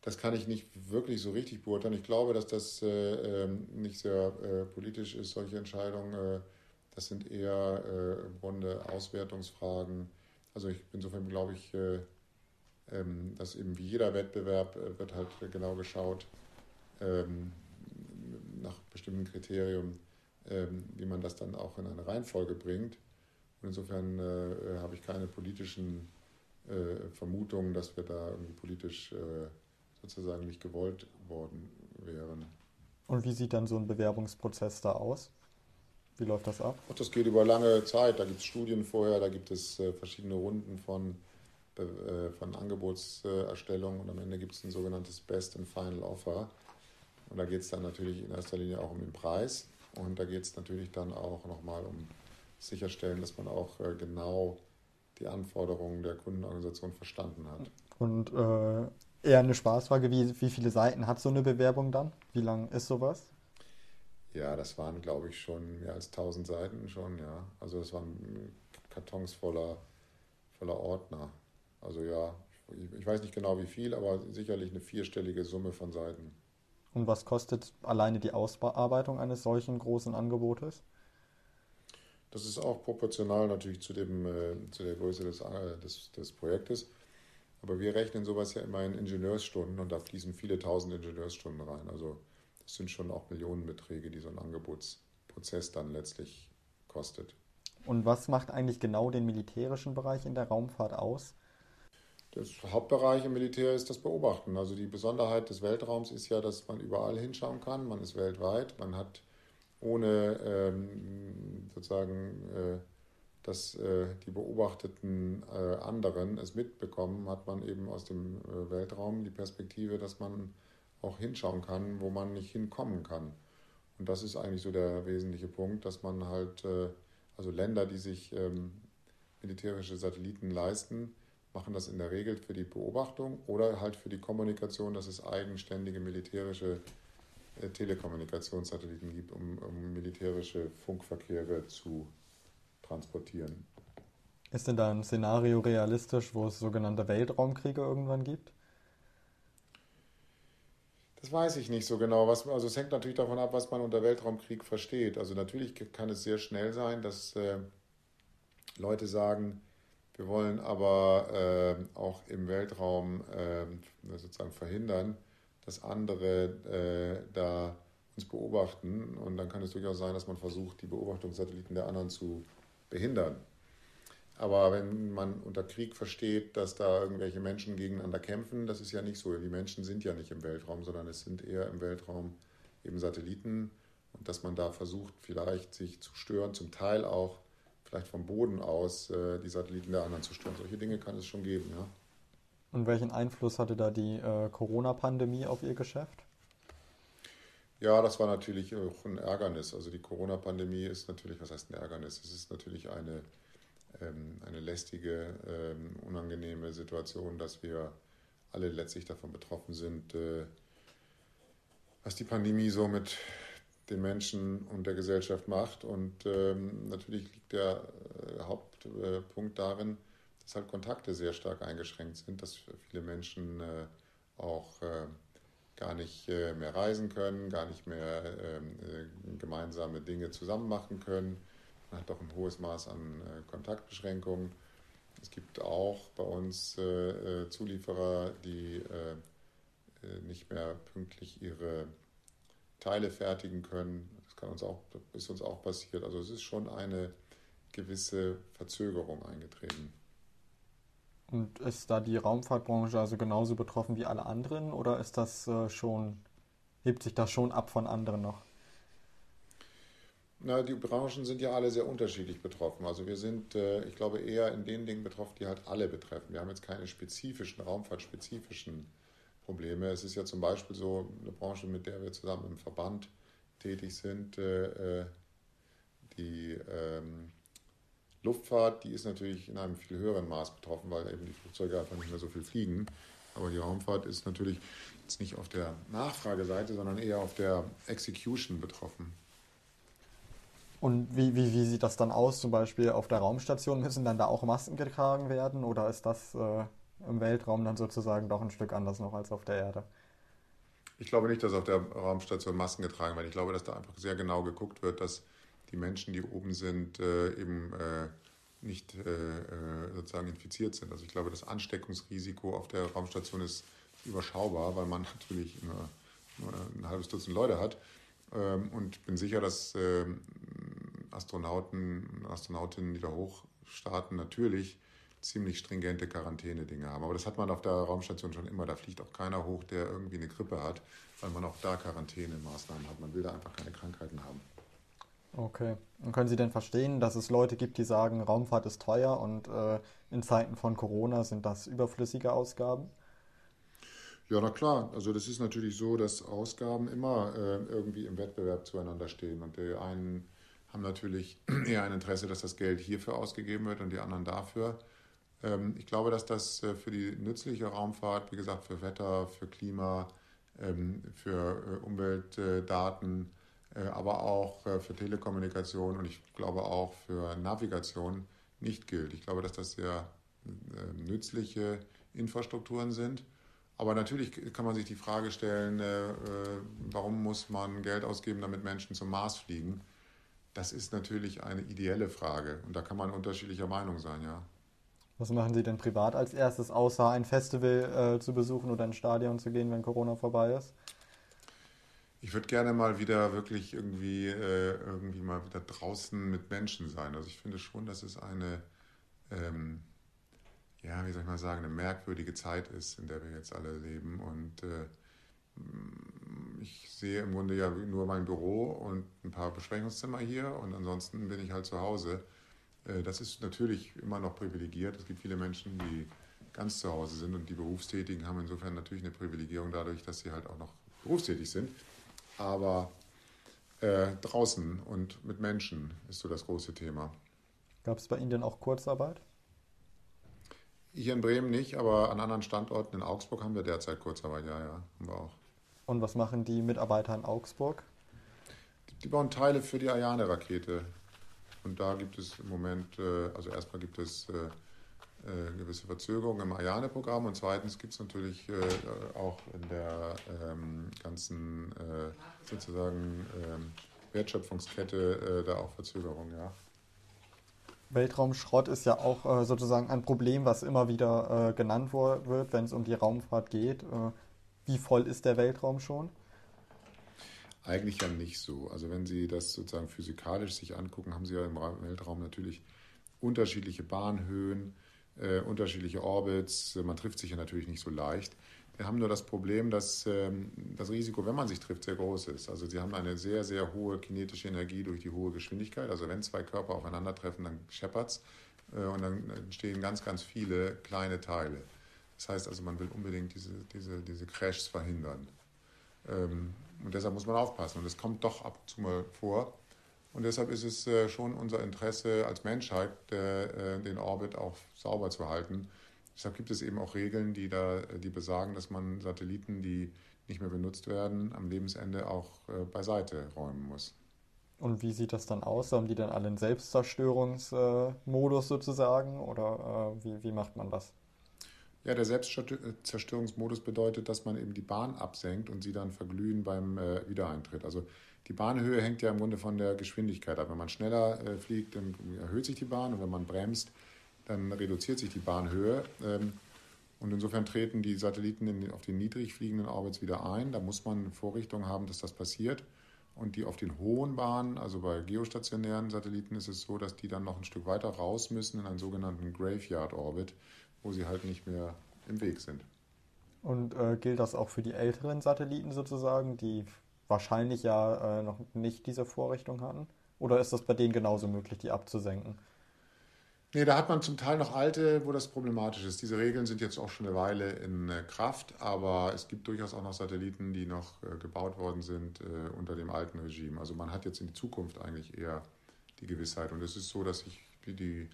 Das kann ich nicht wirklich so richtig beurteilen. Ich glaube, dass das äh, ähm, nicht sehr äh, politisch ist, solche Entscheidungen. Äh, das sind eher im Grunde Auswertungsfragen. Also ich, insofern glaube ich, ähm, dass eben wie jeder Wettbewerb wird halt genau geschaut, ähm, nach bestimmten Kriterien, ähm, wie man das dann auch in eine Reihenfolge bringt. Und insofern äh, habe ich keine politischen äh, Vermutungen, dass wir da irgendwie politisch äh, sozusagen nicht gewollt worden wären. Und wie sieht dann so ein Bewerbungsprozess da aus? Wie läuft das ab? Das geht über lange Zeit. Da gibt es Studien vorher, da gibt es äh, verschiedene Runden von, äh, von Angebotserstellung und am Ende gibt es ein sogenanntes Best and Final Offer. Und da geht es dann natürlich in erster Linie auch um den Preis. Und da geht es natürlich dann auch nochmal um sicherstellen, dass man auch äh, genau die Anforderungen der Kundenorganisation verstanden hat. Und äh, eher eine Spaßfrage, wie, wie viele Seiten hat so eine Bewerbung dann? Wie lang ist sowas? Ja, das waren, glaube ich, schon mehr als 1000 Seiten schon, ja. Also das waren Kartons voller, voller Ordner. Also ja, ich weiß nicht genau wie viel, aber sicherlich eine vierstellige Summe von Seiten. Und was kostet alleine die Ausarbeitung eines solchen großen Angebotes? Das ist auch proportional natürlich zu, dem, äh, zu der Größe des, äh, des, des Projektes. Aber wir rechnen sowas ja immer in Ingenieursstunden und da fließen viele tausend Ingenieursstunden rein. Also das sind schon auch Millionenbeträge, die so ein Angebotsprozess dann letztlich kostet. Und was macht eigentlich genau den militärischen Bereich in der Raumfahrt aus? Das Hauptbereich im Militär ist das Beobachten. Also die Besonderheit des Weltraums ist ja, dass man überall hinschauen kann. Man ist weltweit. Man hat ohne ähm, sozusagen, äh, dass äh, die beobachteten äh, anderen es mitbekommen, hat man eben aus dem äh, Weltraum die Perspektive, dass man auch hinschauen kann, wo man nicht hinkommen kann. Und das ist eigentlich so der wesentliche Punkt, dass man halt, äh, also Länder, die sich ähm, militärische Satelliten leisten, machen das in der Regel für die Beobachtung oder halt für die Kommunikation, dass es eigenständige militärische äh, Telekommunikationssatelliten gibt, um, um militärische Funkverkehre zu transportieren. Ist denn da ein Szenario realistisch, wo es sogenannte Weltraumkriege irgendwann gibt? Das weiß ich nicht so genau. Was, also es hängt natürlich davon ab, was man unter Weltraumkrieg versteht. Also natürlich kann es sehr schnell sein, dass äh, Leute sagen, wir wollen aber äh, auch im Weltraum äh, sozusagen verhindern, dass andere äh, da uns beobachten. Und dann kann es durchaus sein, dass man versucht, die Beobachtungssatelliten der anderen zu behindern. Aber wenn man unter Krieg versteht, dass da irgendwelche Menschen gegeneinander kämpfen, das ist ja nicht so. Die Menschen sind ja nicht im Weltraum, sondern es sind eher im Weltraum eben Satelliten und dass man da versucht, vielleicht sich zu stören, zum Teil auch vielleicht vom Boden aus äh, die Satelliten der anderen zu stören. Solche Dinge kann es schon geben, ja. Und welchen Einfluss hatte da die äh, Corona-Pandemie auf Ihr Geschäft? Ja, das war natürlich auch ein Ärgernis. Also die Corona-Pandemie ist natürlich, was heißt ein Ärgernis? Es ist natürlich eine, eine lästige, ähm, unangenehme Situation, dass wir alle letztlich davon betroffen sind, äh, was die Pandemie so mit den Menschen und der Gesellschaft macht. Und ähm, natürlich liegt der äh, Hauptpunkt darin, dass halt Kontakte sehr stark eingeschränkt sind, dass viele Menschen äh, auch gar nicht mehr reisen können, gar nicht mehr ähm, gemeinsame Dinge zusammen machen können. Man hat doch ein hohes Maß an äh, Kontaktbeschränkungen. Es gibt auch bei uns Zulieferer, die nicht mehr pünktlich ihre Teile fertigen können. Das kann uns auch, ist uns auch passiert. Also es ist schon eine gewisse Verzögerung eingetreten. Und ist da die Raumfahrtbranche also genauso betroffen wie alle anderen oder ist das äh, schon, hebt sich das schon ab von anderen noch? Na, die Branchen sind ja alle sehr unterschiedlich betroffen. Also wir sind, äh, ich glaube, eher in den Dingen betroffen, die halt alle betreffen. Wir haben jetzt keine spezifischen, raumfahrtspezifischen Probleme. Es ist ja zum Beispiel so eine Branche, mit der wir zusammen im Verband tätig sind, äh, äh die ähm, Luftfahrt, die ist natürlich in einem viel höheren Maß betroffen, weil eben die Flugzeuge einfach nicht mehr so viel fliegen. Aber die Raumfahrt ist natürlich jetzt nicht auf der Nachfrageseite, sondern eher auf der Execution betroffen. Und wie, wie, wie sieht das dann aus? Zum Beispiel auf der Raumstation müssen dann da auch Masken getragen werden oder ist das äh, im Weltraum dann sozusagen doch ein Stück anders noch als auf der Erde? Ich glaube nicht, dass auf der Raumstation Masken getragen werden. Ich glaube, dass da einfach sehr genau geguckt wird, dass die Menschen, die oben sind, äh, eben äh, nicht äh, sozusagen infiziert sind. Also ich glaube, das Ansteckungsrisiko auf der Raumstation ist überschaubar, weil man [laughs] natürlich nur, nur ein halbes Dutzend Leute hat. Ähm, und bin sicher, dass ähm, Astronauten und Astronautinnen, die da hochstarten, natürlich ziemlich stringente Quarantäne-Dinge haben. Aber das hat man auf der Raumstation schon immer. Da fliegt auch keiner hoch, der irgendwie eine Grippe hat, weil man auch da Quarantänemaßnahmen hat. Man will da einfach keine Krankheiten haben. Okay. Und können Sie denn verstehen, dass es Leute gibt, die sagen, Raumfahrt ist teuer und äh, in Zeiten von Corona sind das überflüssige Ausgaben? Ja, na klar. Also das ist natürlich so, dass Ausgaben immer äh, irgendwie im Wettbewerb zueinander stehen. Und die einen haben natürlich [clears throat] eher ein Interesse, dass das Geld hierfür ausgegeben wird und die anderen dafür. Ähm, ich glaube, dass das äh, für die nützliche Raumfahrt, wie gesagt, für Wetter, für Klima, ähm, für äh, Umweltdaten, äh, aber auch äh, für Telekommunikation und ich glaube auch für Navigation nicht gilt. Ich glaube, dass das sehr äh, nützliche Infrastrukturen sind. Aber natürlich kann man sich die Frage stellen, warum muss man Geld ausgeben, damit Menschen zum Mars fliegen? Das ist natürlich eine ideelle Frage und da kann man unterschiedlicher Meinung sein, ja. Was machen Sie denn privat als erstes, außer ein Festival äh, zu besuchen oder ein Stadion zu gehen, wenn Corona vorbei ist? Ich würde gerne mal wieder wirklich irgendwie, äh, irgendwie mal wieder draußen mit Menschen sein. Also ich finde schon, dass es eine, ähm, ja, wie soll ich mal sagen, eine merkwürdige Zeit ist, in der wir jetzt alle leben. Und äh, ich sehe im Grunde ja nur mein Büro und ein paar Besprechungszimmer hier und ansonsten bin ich halt zu Hause. Äh, das ist natürlich immer noch privilegiert. Es gibt viele Menschen, die ganz zu Hause sind und die Berufstätigen haben insofern natürlich eine Privilegierung dadurch, dass sie halt auch noch berufstätig sind aber äh, draußen und mit Menschen ist so das große Thema. Gab es bei Ihnen denn auch Kurzarbeit? Hier in Bremen nicht, aber an anderen Standorten in Augsburg haben wir derzeit Kurzarbeit, ja, ja, haben wir auch. Und was machen die Mitarbeiter in Augsburg? Die, die bauen Teile für die Ariane-Rakete. Und da gibt es im Moment, äh, also erstmal gibt es äh, äh, gewisse Verzögerungen im Ariane-Programm und zweitens gibt es natürlich auch in der ähm, ganzen sozusagen ähm, Wertschöpfungskette da auch Verzögerungen, ja. Weltraumschrott ist ja auch äh, sozusagen ein Problem, was immer wieder äh, genannt wird, wenn es um die Raumfahrt geht. wie voll ist der Weltraum schon? Eigentlich ja nicht so. Also wenn Sie das sozusagen physikalisch sich angucken, haben Sie ja im Weltraum natürlich unterschiedliche Bahnhöhen, äh, unterschiedliche Orbits. Man trifft sich ja natürlich nicht so leicht. Wir haben nur das Problem, dass ähm, das Risiko, wenn man sich trifft, sehr groß ist. Also sie haben eine sehr, sehr hohe kinetische Energie durch die hohe Geschwindigkeit. Also wenn zwei Körper aufeinandertreffen, dann scheppert äh, und dann entstehen ganz, ganz viele kleine Teile. Das heißt also, man will unbedingt diese, diese, diese Crashs verhindern. Ähm, und deshalb muss man aufpassen. Und es kommt doch ab und zu mal vor. Und deshalb ist es äh, schon unser Interesse als Menschheit, äh, den Orbit auch sauber zu halten. Deshalb gibt es eben auch Regeln, die, da, die besagen, dass man Satelliten, die nicht mehr benutzt werden, am Lebensende auch beiseite räumen muss. Und wie sieht das dann aus? Haben die dann alle einen Selbstzerstörungsmodus sozusagen? Oder wie, wie macht man das? Ja, der Selbstzerstörungsmodus bedeutet, dass man eben die Bahn absenkt und sie dann verglühen beim äh, Wiedereintritt. Also die Bahnhöhe hängt ja im Grunde von der Geschwindigkeit ab. Wenn man schneller äh, fliegt, dann erhöht sich die Bahn und wenn man bremst, dann reduziert sich die Bahnhöhe. Ähm, und insofern treten die Satelliten in, auf den niedrig fliegenden Orbits wieder ein. Da muss man Vorrichtungen haben, dass das passiert. Und die auf den hohen Bahnen, also bei geostationären Satelliten, ist es so, dass die dann noch ein Stück weiter raus müssen in einen sogenannten Graveyard Orbit wo sie halt nicht mehr im Weg sind. Und äh, gilt das auch für die älteren Satelliten sozusagen, die wahrscheinlich ja äh, noch nicht diese Vorrichtung hatten? Oder ist das bei denen genauso möglich, die abzusenken? Nee, da hat man zum Teil noch alte, wo das problematisch ist. Diese Regeln sind jetzt auch schon eine Weile in äh, Kraft, aber es gibt durchaus auch noch Satelliten, die noch äh, gebaut worden sind äh, unter dem alten Regime. Also man hat jetzt in die Zukunft eigentlich eher die Gewissheit. Und es ist so, dass sich die, die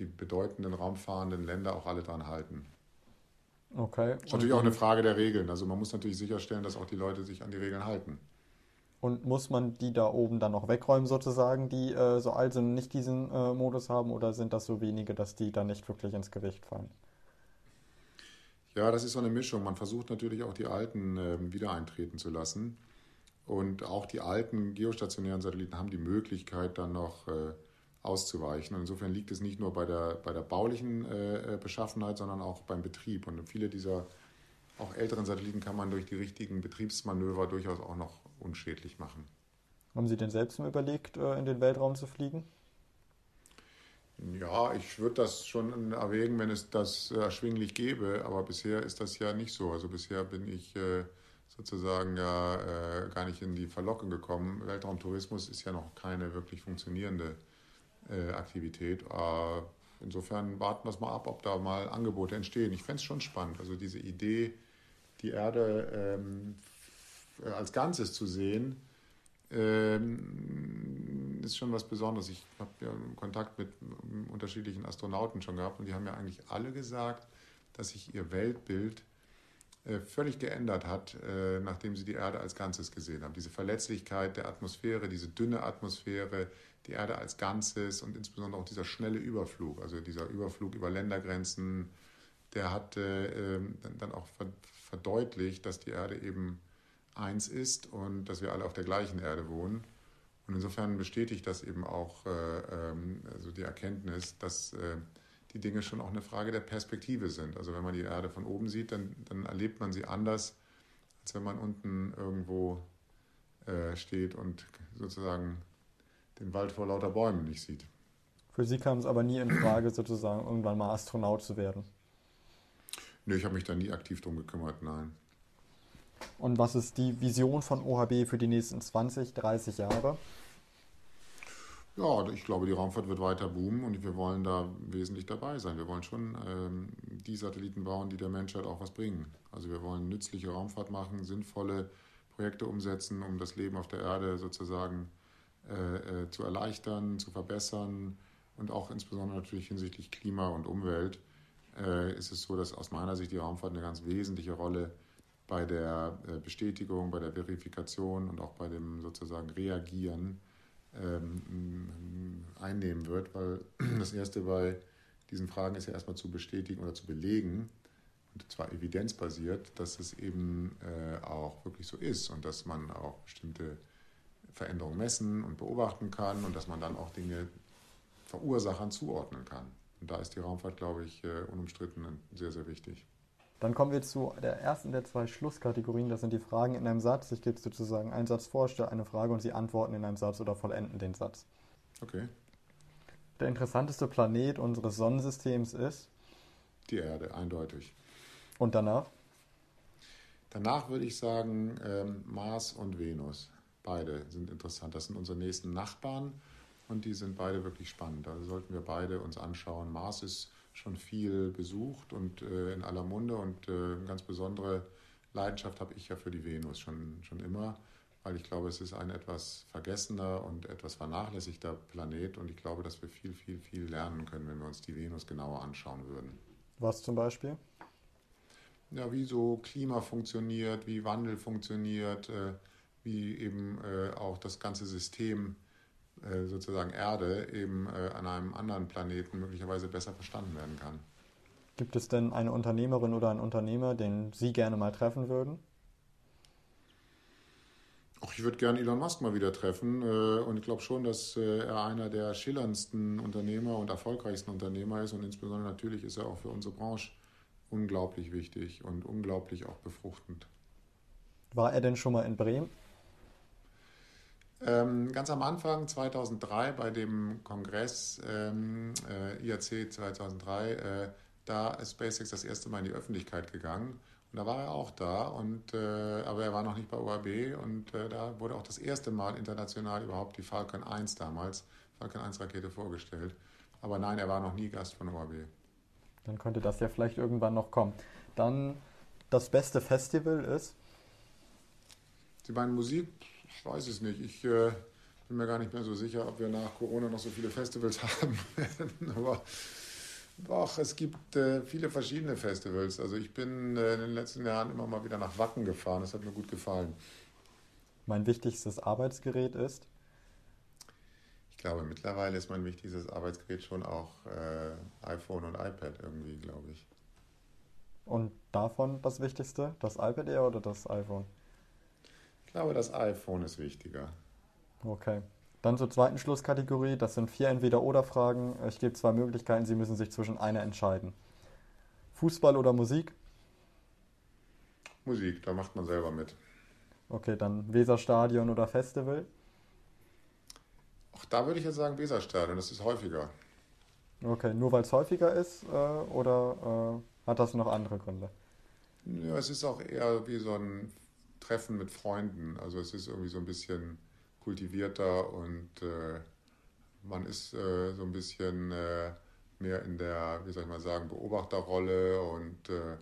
die bedeutenden raumfahrenden Länder auch alle dran halten. Okay. Das ist natürlich auch eine Frage der Regeln. Also man muss natürlich sicherstellen, dass auch die Leute sich an die Regeln halten. Und muss man die da oben dann noch wegräumen, sozusagen, die äh, so alt sind und nicht diesen äh, Modus haben, oder sind das so wenige, dass die dann nicht wirklich ins Gewicht fallen? Ja, das ist so eine Mischung. Man versucht natürlich auch die alten äh, wieder eintreten zu lassen. Und auch die alten geostationären Satelliten haben die Möglichkeit, dann noch äh, auszuweichen. Und insofern liegt es nicht nur bei der, bei der baulichen äh, Beschaffenheit, sondern auch beim Betrieb. Und viele dieser auch älteren Satelliten kann man durch die richtigen Betriebsmanöver durchaus auch noch unschädlich machen. Haben Sie denn selbst mal überlegt, äh, in den Weltraum zu fliegen? Ja, ich würde das schon erwägen, wenn es das erschwinglich gäbe, aber bisher ist das ja nicht so. Also bisher bin ich äh, sozusagen ja äh, gar nicht in die Verlockung gekommen. Weltraumtourismus ist ja noch keine wirklich funktionierende Aktivität. Insofern warten wir es mal ab, ob da mal Angebote entstehen. Ich fände es schon spannend. Also diese Idee, die Erde ähm, als Ganzes zu sehen, ähm, ist schon was Besonderes. Ich habe ja Kontakt mit unterschiedlichen Astronauten schon gehabt und die haben ja eigentlich alle gesagt, dass sich ihr Weltbild äh, völlig geändert hat, äh, nachdem sie die Erde als Ganzes gesehen haben. Diese Verletzlichkeit der Atmosphäre, diese dünne Atmosphäre, die Erde als Ganzes und insbesondere auch dieser schnelle Überflug, also dieser Überflug über Ländergrenzen, der hat äh, dann auch verdeutlicht, dass die Erde eben eins ist und dass wir alle auf der gleichen Erde wohnen. Und insofern bestätigt das eben auch äh, ähm, also die Erkenntnis, dass äh, die Dinge schon auch eine Frage der Perspektive sind. Also wenn man die Erde von oben sieht, dann, dann erlebt man sie anders, als wenn man unten irgendwo äh, steht und sozusagen den Wald vor lauter Bäumen nicht sieht. Für Sie kam es aber nie in Frage, sozusagen irgendwann mal Astronaut zu werden. Nö, ich habe mich da nie aktiv drum gekümmert, nein. Und was ist die Vision von OHB für die nächsten 20, 30 Jahre? Ja, ich glaube, die Raumfahrt wird weiter boomen und wir wollen da wesentlich dabei sein. Wir wollen schon ähm, die Satelliten bauen, die der Menschheit auch was bringen. Also wir wollen nützliche Raumfahrt machen, sinnvolle Projekte umsetzen, um das Leben auf der Erde sozusagen äh, äh, zu erleichtern, zu verbessern und auch insbesondere natürlich hinsichtlich Klima und Umwelt äh, ist es so, dass aus meiner Sicht die Raumfahrt eine ganz wesentliche Rolle bei der äh, Bestätigung, bei der Verifikation und auch bei dem sozusagen Reagieren ähm, einnehmen wird, weil [clears throat] das Erste bei diesen Fragen ist ja erstmal zu bestätigen oder zu belegen, und zwar evidenzbasiert, dass es eben äh, auch wirklich so ist und dass man auch bestimmte Veränderungen messen und beobachten kann und dass man dann auch Dinge Verursachern zuordnen kann. Und da ist die Raumfahrt, glaube ich, äh, unumstritten sehr, sehr wichtig. Dann kommen wir zu der ersten der zwei Schlusskategorien. Das sind die Fragen in einem Satz. Ich gebe sozusagen einen Satz vor, stelle eine Frage und Sie antworten in einem Satz oder vollenden den Satz. Okay. der interessanteste Planet unseres Sonnensystems ist? Die Erde, eindeutig. Und danach? Danach würde ich sagen ähm, Mars und Venus. Beide sind interessant. Das sind unsere nächsten Nachbarn und die sind beide wirklich spannend. Also sollten wir beide uns anschauen. Mars ist schon viel besucht und äh, in aller Munde und äh, eine ganz besondere Leidenschaft habe ich ja für die Venus schon, schon immer, weil ich glaube, es ist ein etwas vergessener und etwas vernachlässigter Planet und ich glaube, dass wir viel, viel, viel lernen können, wenn wir uns die Venus genauer anschauen würden. Was zum Beispiel? Ja, wie so Klima funktioniert, wie Wandel funktioniert, äh, wie eben äh, auch das ganze System äh, sozusagen Erde eben äh, an einem anderen Planeten möglicherweise besser verstanden werden kann. Gibt es denn eine Unternehmerin oder einen Unternehmer, den Sie gerne mal treffen würden? Ach, ich würde gerne Elon Musk mal wieder treffen äh, und ich glaube schon, dass er einer der schillerndsten Unternehmer und erfolgreichsten Unternehmer ist und insbesondere natürlich ist er auch für unsere Branche unglaublich wichtig und unglaublich auch befruchtend. War er denn schon mal in Bremen? Ähm, ganz am Anfang, 2003, bei dem Kongress ähm, äh, IAC 2003, äh, da ist SpaceX das erste Mal in die Öffentlichkeit gegangen. Und da war er auch da, und, äh, aber er war noch nicht bei OAB. Und äh, da wurde auch das erste Mal international überhaupt die Falcon 1 damals, Falcon 1 Rakete vorgestellt. Aber nein, er war noch nie Gast von OAB. Dann könnte das ja vielleicht irgendwann noch kommen. Dann das beste Festival ist? Sie meinen Musik? Ich weiß es nicht. Ich äh, bin mir gar nicht mehr so sicher, ob wir nach Corona noch so viele Festivals [laughs] haben werden. Aber doch, es gibt äh, viele verschiedene Festivals. Also ich bin äh, in den letzten Jahren immer mal wieder nach Wacken gefahren. Das hat mir gut gefallen. Mein wichtigstes Arbeitsgerät ist? Ich glaube, mittlerweile ist mein wichtigstes Arbeitsgerät schon auch äh, iPhone und iPad irgendwie, glaube ich. Und davon das Wichtigste? Das iPad eher oder das iPhone? Ich glaube, das iPhone ist wichtiger. Okay. Dann zur zweiten Schlusskategorie. Das sind vier Entweder-Oder-Fragen. Ich gebe zwei Möglichkeiten. Sie müssen sich zwischen einer entscheiden. Fußball oder Musik? Musik, da macht man selber mit. Okay, dann Weserstadion oder Festival? Auch da würde ich jetzt sagen Weserstadion, das ist häufiger. Okay, nur weil es häufiger ist äh, oder äh, hat das noch andere Gründe? Ja, es ist auch eher wie so ein Treffen mit Freunden. Also es ist irgendwie so ein bisschen kultivierter und äh, man ist äh, so ein bisschen äh, mehr in der, wie soll ich mal sagen, Beobachterrolle und äh,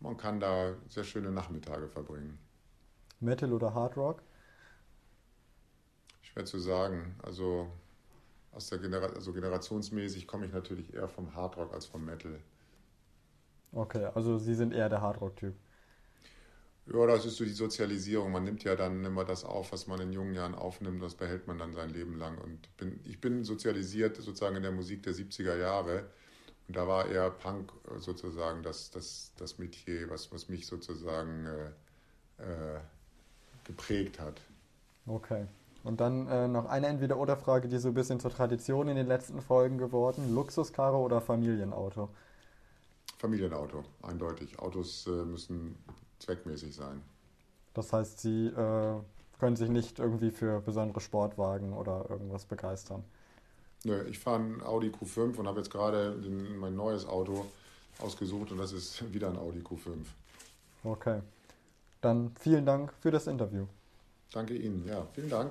man kann da sehr schöne Nachmittage verbringen. Metal oder Hard Rock? Schwer zu sagen. Also aus der Genera also generationsmäßig komme ich natürlich eher vom Hard Rock als vom Metal. Okay, also Sie sind eher der Hard Rock Typ. Ja, das ist so die Sozialisierung. Man nimmt ja dann immer das auf, was man in jungen Jahren aufnimmt, das behält man dann sein Leben lang. Und bin, ich bin sozialisiert sozusagen in der Musik der 70er Jahre. Und da war eher Punk sozusagen das, das, das Metier, was, was mich sozusagen äh, äh, geprägt hat. Okay. Und dann äh, noch eine Entweder-Oder-Frage, die so ein bisschen zur Tradition in den letzten Folgen geworden. Luxuskarre oder Familienauto? Familienauto, eindeutig. Autos äh, müssen zweckmäßig sein. Das heißt, Sie äh, können sich nicht irgendwie für besondere Sportwagen oder irgendwas begeistern? Nö, ich fahre einen Audi Q5 und habe jetzt gerade mein neues Auto ausgesucht und das ist [laughs] wieder ein Audi Q5. Okay. Dann vielen Dank für das Interview. Danke Ihnen, ja, vielen Dank.